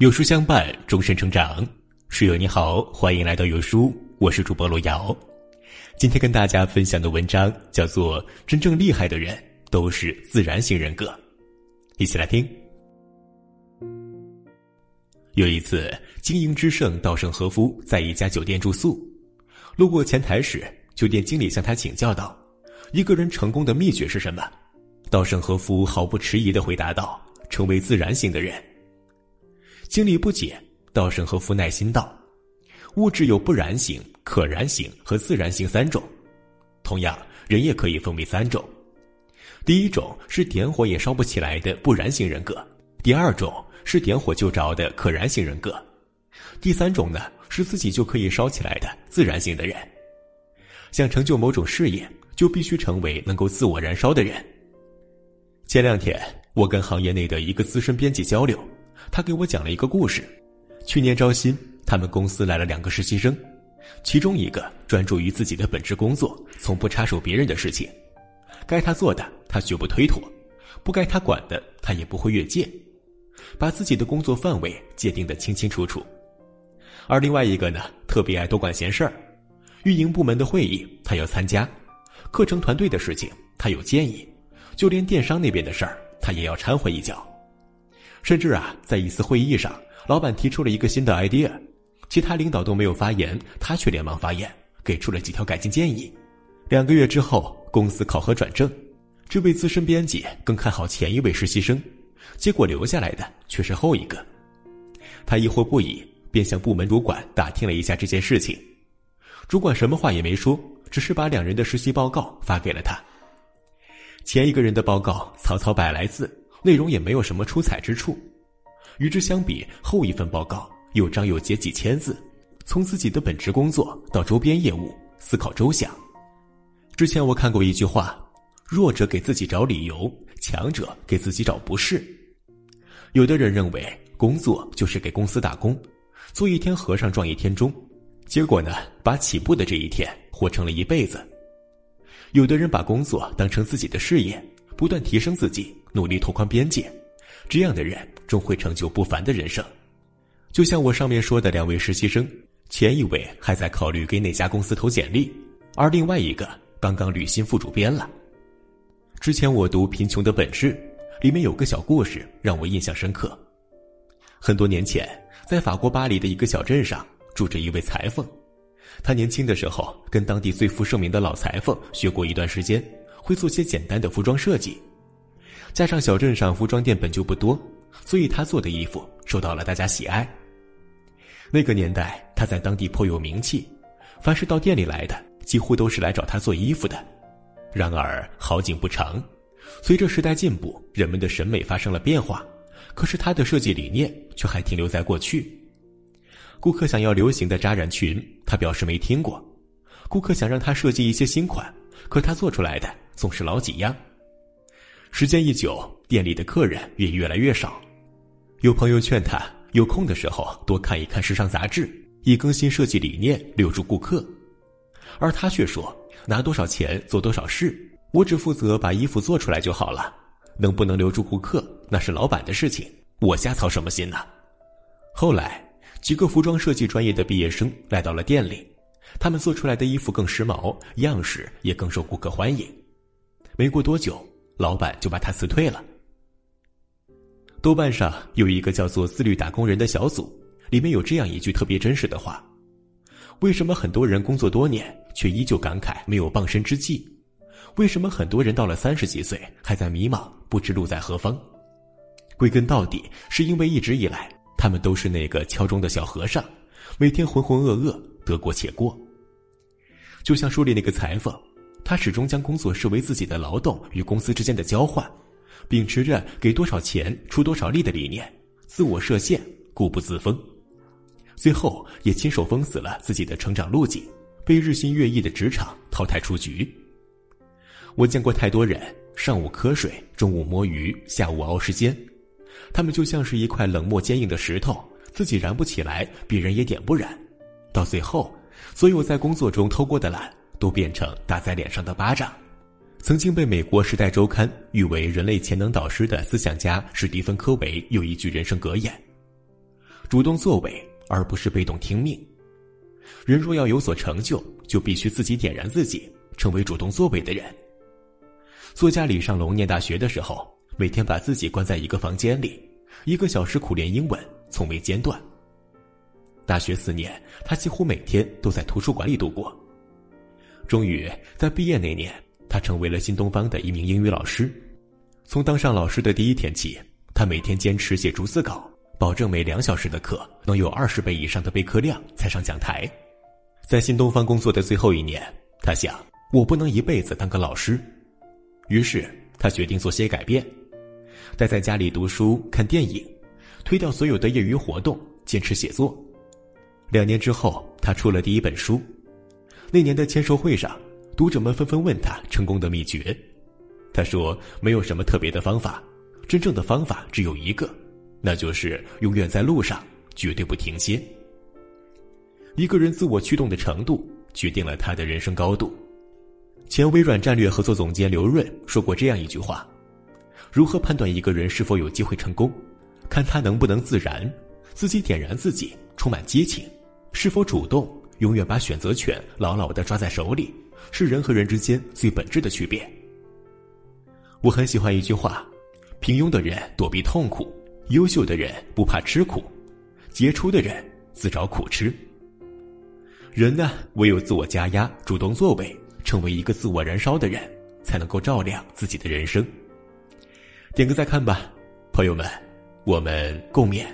有书相伴，终身成长。室友你好，欢迎来到有书，我是主播罗瑶。今天跟大家分享的文章叫做《真正厉害的人都是自然型人格》，一起来听。有一次，经营之圣稻盛和夫在一家酒店住宿，路过前台时，酒店经理向他请教道：“一个人成功的秘诀是什么？”稻盛和夫毫不迟疑的回答道：“成为自然型的人。”经理不解，稻盛和夫耐心道：“物质有不燃型、可燃型和自然型三种，同样，人也可以分为三种。第一种是点火也烧不起来的不燃型人格，第二种是点火就着的可燃型人格，第三种呢是自己就可以烧起来的自然型的人。想成就某种事业，就必须成为能够自我燃烧的人。”前两天，我跟行业内的一个资深编辑交流。他给我讲了一个故事：去年招新，他们公司来了两个实习生，其中一个专注于自己的本职工作，从不插手别人的事情，该他做的他绝不推脱，不该他管的他也不会越界，把自己的工作范围界定得清清楚楚。而另外一个呢，特别爱多管闲事儿，运营部门的会议他要参加，课程团队的事情他有建议，就连电商那边的事儿他也要掺和一脚。甚至啊，在一次会议上，老板提出了一个新的 idea，其他领导都没有发言，他却连忙发言，给出了几条改进建议。两个月之后，公司考核转正，这位资深编辑更看好前一位实习生，结果留下来的却是后一个。他疑惑不已，便向部门主管打听了一下这件事情。主管什么话也没说，只是把两人的实习报告发给了他。前一个人的报告草草百来字。内容也没有什么出彩之处，与之相比，后一份报告有章有节几千字，从自己的本职工作到周边业务，思考周详。之前我看过一句话：弱者给自己找理由，强者给自己找不是。有的人认为工作就是给公司打工，做一天和尚撞一天钟，结果呢，把起步的这一天活成了一辈子。有的人把工作当成自己的事业。不断提升自己，努力拓宽边界，这样的人终会成就不凡的人生。就像我上面说的两位实习生，前一位还在考虑给哪家公司投简历，而另外一个刚刚履新副主编了。之前我读《贫穷的本质》，里面有个小故事让我印象深刻。很多年前，在法国巴黎的一个小镇上，住着一位裁缝。他年轻的时候跟当地最负盛名的老裁缝学过一段时间。会做些简单的服装设计，加上小镇上服装店本就不多，所以他做的衣服受到了大家喜爱。那个年代，他在当地颇有名气，凡是到店里来的，几乎都是来找他做衣服的。然而好景不长，随着时代进步，人们的审美发生了变化，可是他的设计理念却还停留在过去。顾客想要流行的扎染裙，他表示没听过；顾客想让他设计一些新款，可他做出来的。总是老几样。时间一久，店里的客人也越来越少。有朋友劝他，有空的时候多看一看时尚杂志，以更新设计理念，留住顾客。而他却说：“拿多少钱做多少事，我只负责把衣服做出来就好了。能不能留住顾客，那是老板的事情，我瞎操什么心呢？”后来，几个服装设计专业的毕业生来到了店里，他们做出来的衣服更时髦，样式也更受顾客欢迎。没过多久，老板就把他辞退了。豆瓣上有一个叫做“自律打工人”的小组，里面有这样一句特别真实的话：“为什么很多人工作多年却依旧感慨没有傍身之际？为什么很多人到了三十几岁还在迷茫，不知路在何方？归根到底，是因为一直以来他们都是那个敲钟的小和尚，每天浑浑噩噩，得过且过。就像书里那个裁缝。”他始终将工作视为自己的劳动与公司之间的交换，秉持着给多少钱出多少力的理念，自我设限，固步自封，最后也亲手封死了自己的成长路径，被日新月异的职场淘汰出局。我见过太多人，上午瞌睡，中午摸鱼，下午熬时间，他们就像是一块冷漠坚硬的石头，自己燃不起来，别人也点不燃，到最后，所有在工作中偷过的懒。都变成打在脸上的巴掌，曾经被美国《时代周刊》誉为人类潜能导师的思想家史蒂芬·科维有一句人生格言：“主动作为，而不是被动听命。人若要有所成就，就必须自己点燃自己，成为主动作为的人。”作家李尚龙念大学的时候，每天把自己关在一个房间里，一个小时苦练英文，从未间断。大学四年，他几乎每天都在图书馆里度过。终于在毕业那年。他成为了新东方的一名英语老师。从当上老师的第一天起，他每天坚持写逐字稿，保证每两小时的课能有二十倍以上的备课量才上讲台。在新东方工作的最后一年，他想：我不能一辈子当个老师。于是他决定做些改变，待在家里读书、看电影，推掉所有的业余活动，坚持写作。两年之后，他出了第一本书。那年的签售会上。读者们纷纷问他成功的秘诀，他说：“没有什么特别的方法，真正的方法只有一个，那就是永远在路上，绝对不停歇。”一个人自我驱动的程度，决定了他的人生高度。前微软战略合作总监刘润说过这样一句话：“如何判断一个人是否有机会成功？看他能不能自然，自己点燃自己，充满激情，是否主动，永远把选择权牢牢的抓在手里。”是人和人之间最本质的区别。我很喜欢一句话：平庸的人躲避痛苦，优秀的人不怕吃苦，杰出的人自找苦吃。人呢，唯有自我加压，主动作为，成为一个自我燃烧的人，才能够照亮自己的人生。点个再看吧，朋友们，我们共勉。